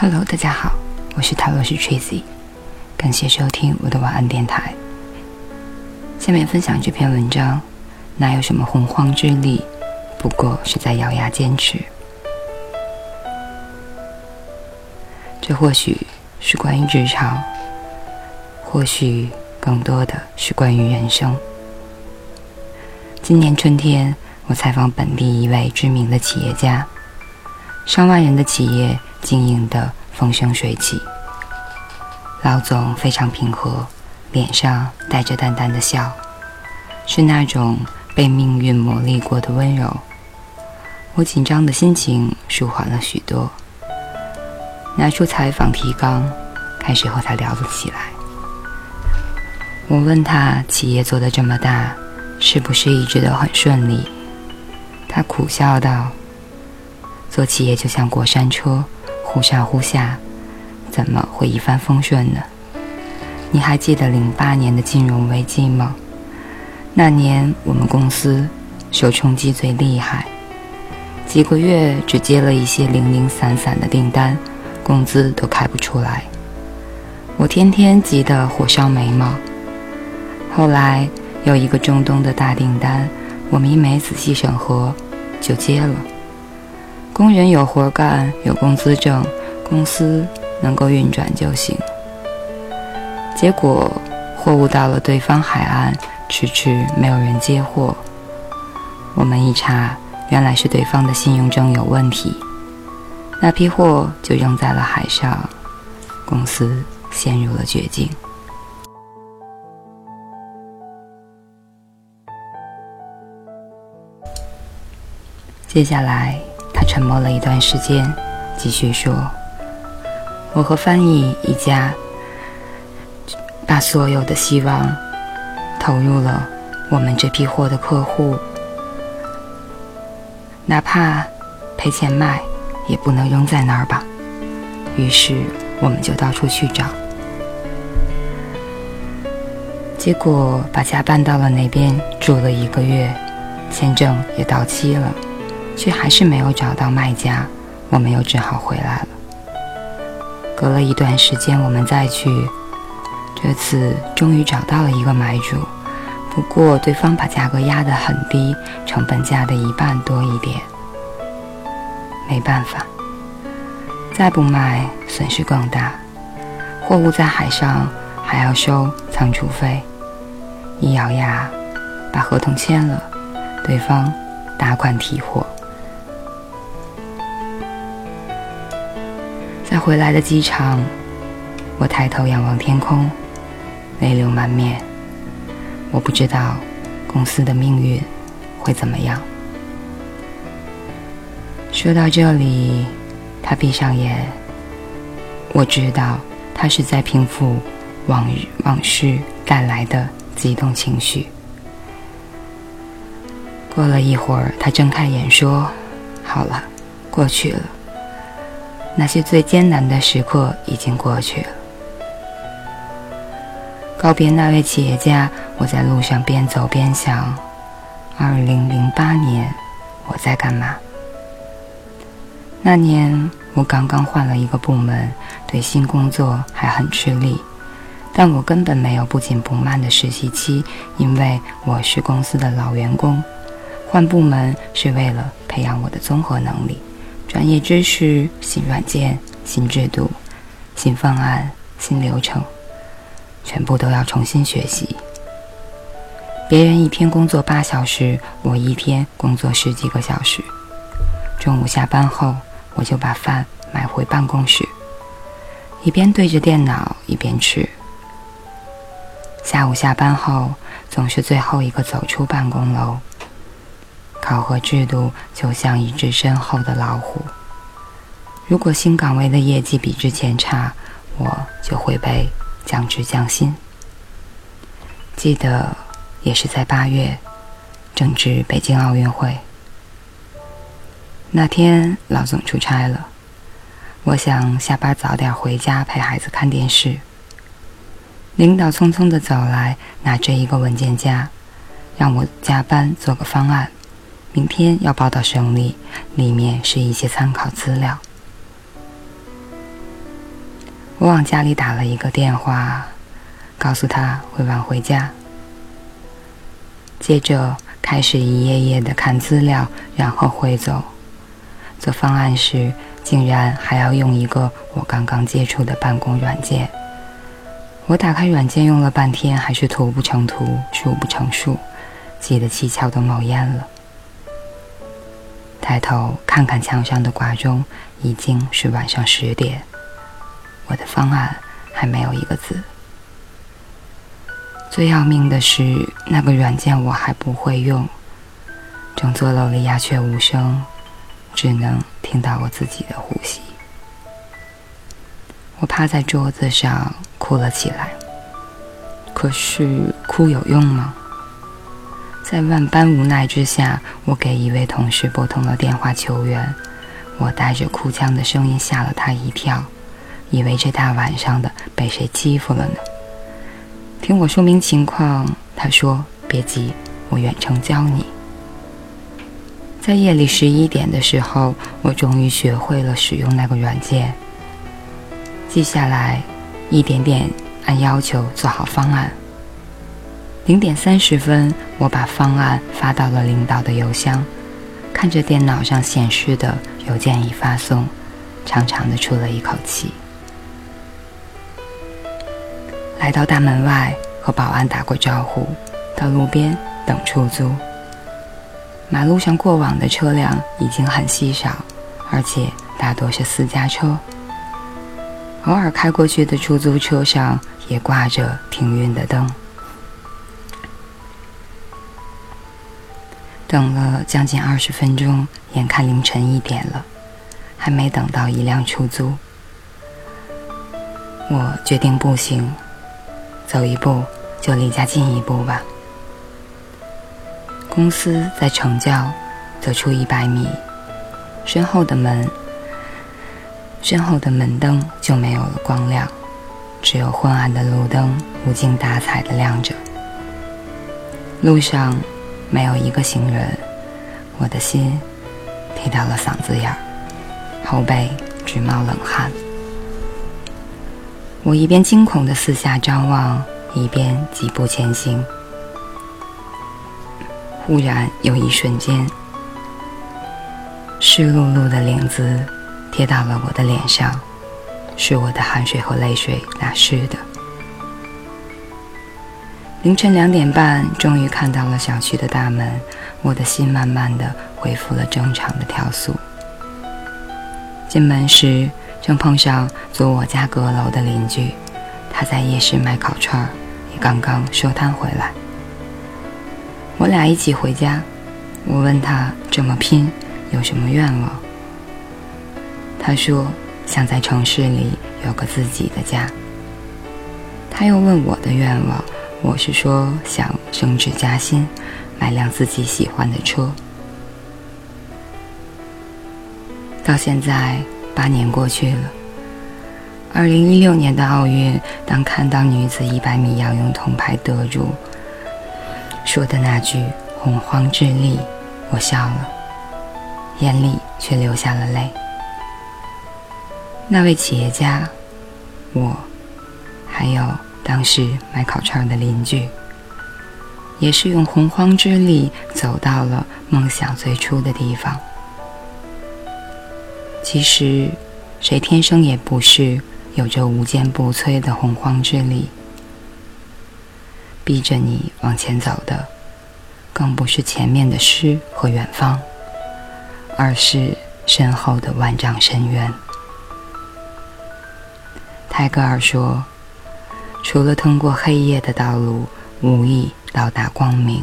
Hello，大家好，我是塔罗斯 Tracy，感谢收听我的晚安电台。下面分享这篇文章，哪有什么洪荒之力，不过是在咬牙坚持。这或许是关于职场，或许更多的是关于人生。今年春天，我采访本地一位知名的企业家，上万人的企业。经营的风生水起，老总非常平和，脸上带着淡淡的笑，是那种被命运磨砺过的温柔。我紧张的心情舒缓了许多，拿出采访提纲，开始和他聊了起来。我问他，企业做的这么大，是不是一直都很顺利？他苦笑道：“做企业就像过山车。”忽上忽下，怎么会一帆风顺呢？你还记得零八年的金融危机吗？那年我们公司受冲击最厉害，几个月只接了一些零零散散的订单，工资都开不出来。我天天急得火烧眉毛。后来有一个中东的大订单，我们一没仔细审核就接了。工人有活干，有工资挣，公司能够运转就行。结果货物到了对方海岸，迟迟没有人接货。我们一查，原来是对方的信用证有问题，那批货就扔在了海上，公司陷入了绝境。接下来。沉默了一段时间，继续说：“我和翻译一家把所有的希望投入了我们这批货的客户，哪怕赔钱卖，也不能扔在那儿吧。于是我们就到处去找，结果把家搬到了那边住了一个月，签证也到期了。”却还是没有找到卖家，我们又只好回来了。隔了一段时间，我们再去，这次终于找到了一个买主，不过对方把价格压得很低，成本价的一半多一点。没办法，再不卖损失更大，货物在海上还要收仓储费。一咬牙，把合同签了，对方打款提货。在回来的机场，我抬头仰望天空，泪流满面。我不知道公司的命运会怎么样。说到这里，他闭上眼。我知道他是在平复往日往事带来的激动情绪。过了一会儿，他睁开眼说：“好了，过去了。”那些最艰难的时刻已经过去了。告别那位企业家，我在路上边走边想：二零零八年我在干嘛？那年我刚刚换了一个部门，对新工作还很吃力，但我根本没有不紧不慢的实习期，因为我是公司的老员工。换部门是为了培养我的综合能力。专业知识、新软件、新制度、新方案、新流程，全部都要重新学习。别人一天工作八小时，我一天工作十几个小时。中午下班后，我就把饭买回办公室，一边对着电脑一边吃。下午下班后，总是最后一个走出办公楼。考核制度就像一只身后的老虎。如果新岗位的业绩比之前差，我就会被降职降薪。记得也是在八月，正值北京奥运会。那天老总出差了，我想下班早点回家陪孩子看电视。领导匆匆的走来，拿着一个文件夹，让我加班做个方案。明天要报到省里，里面是一些参考资料。我往家里打了一个电话，告诉他会晚回家。接着开始一页页的看资料，然后汇总。做方案时，竟然还要用一个我刚刚接触的办公软件。我打开软件用了半天，还是图不成图，数不成数，记得七窍都冒烟了。抬头看看墙上的挂钟，已经是晚上十点。我的方案还没有一个字。最要命的是，那个软件我还不会用。整座楼里鸦雀无声。只能听到我自己的呼吸。我趴在桌子上哭了起来。可是哭有用吗？在万般无奈之下，我给一位同事拨通了电话求援。我带着哭腔的声音吓了他一跳，以为这大晚上的被谁欺负了呢。听我说明情况，他说：“别急，我远程教你。”在夜里十一点的时候，我终于学会了使用那个软件，记下来，一点点按要求做好方案。零点三十分，我把方案发到了领导的邮箱，看着电脑上显示的邮件已发送，长长的出了一口气。来到大门外，和保安打过招呼，到路边等出租。马路上过往的车辆已经很稀少，而且大多是私家车。偶尔开过去的出租车上也挂着停运的灯。等了将近二十分钟，眼看凌晨一点了，还没等到一辆出租，我决定步行，走一步就离家近一步吧。公司在城郊，走出一百米，身后的门，身后的门灯就没有了光亮，只有昏暗的路灯无精打采的亮着。路上没有一个行人，我的心提到了嗓子眼儿，后背直冒冷汗。我一边惊恐的四下张望，一边疾步前行。忽然有一瞬间，湿漉漉的领子贴到了我的脸上，是我的汗水和泪水打湿的。凌晨两点半，终于看到了小区的大门，我的心慢慢的恢复了正常的跳速。进门时，正碰上租我家阁楼的邻居，他在夜市卖烤串儿，也刚刚收摊回来。我俩一起回家，我问他这么拼有什么愿望？他说想在城市里有个自己的家。他又问我的愿望，我是说想升职加薪，买辆自己喜欢的车。到现在八年过去了，二零一六年的奥运，当看到女子一百米仰泳铜牌得主。说的那句“洪荒之力”，我笑了，眼里却流下了泪。那位企业家，我，还有当时买烤串的邻居，也是用洪荒之力走到了梦想最初的地方。其实，谁天生也不是有着无坚不摧的洪荒之力。逼着你往前走的，更不是前面的诗和远方，而是身后的万丈深渊。泰戈尔说：“除了通过黑夜的道路，无意到达光明。”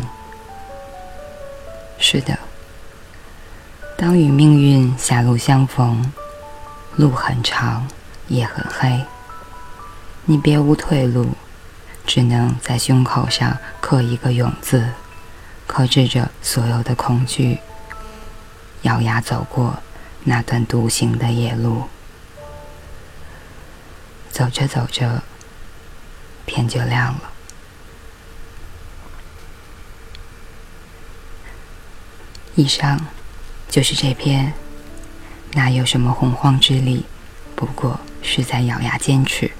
是的，当与命运狭路相逢，路很长，夜很黑，你别无退路。只能在胸口上刻一个“勇”字，克制着所有的恐惧，咬牙走过那段独行的夜路。走着走着，天就亮了。以上就是这篇，哪有什么洪荒之力，不过是在咬牙坚持。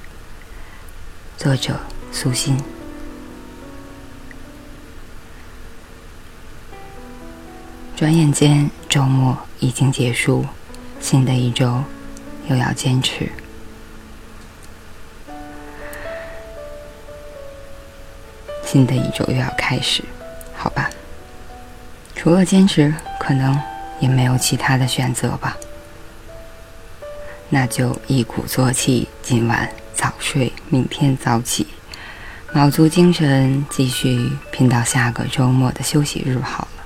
作者：苏欣。转眼间，周末已经结束，新的一周又要坚持。新的一周又要开始，好吧。除了坚持，可能也没有其他的选择吧。那就一鼓作气，今晚早睡，明天早起，卯足精神，继续拼到下个周末的休息日好了。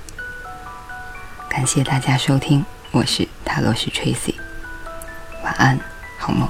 感谢大家收听，我是塔罗斯 Tracy，晚安，好梦。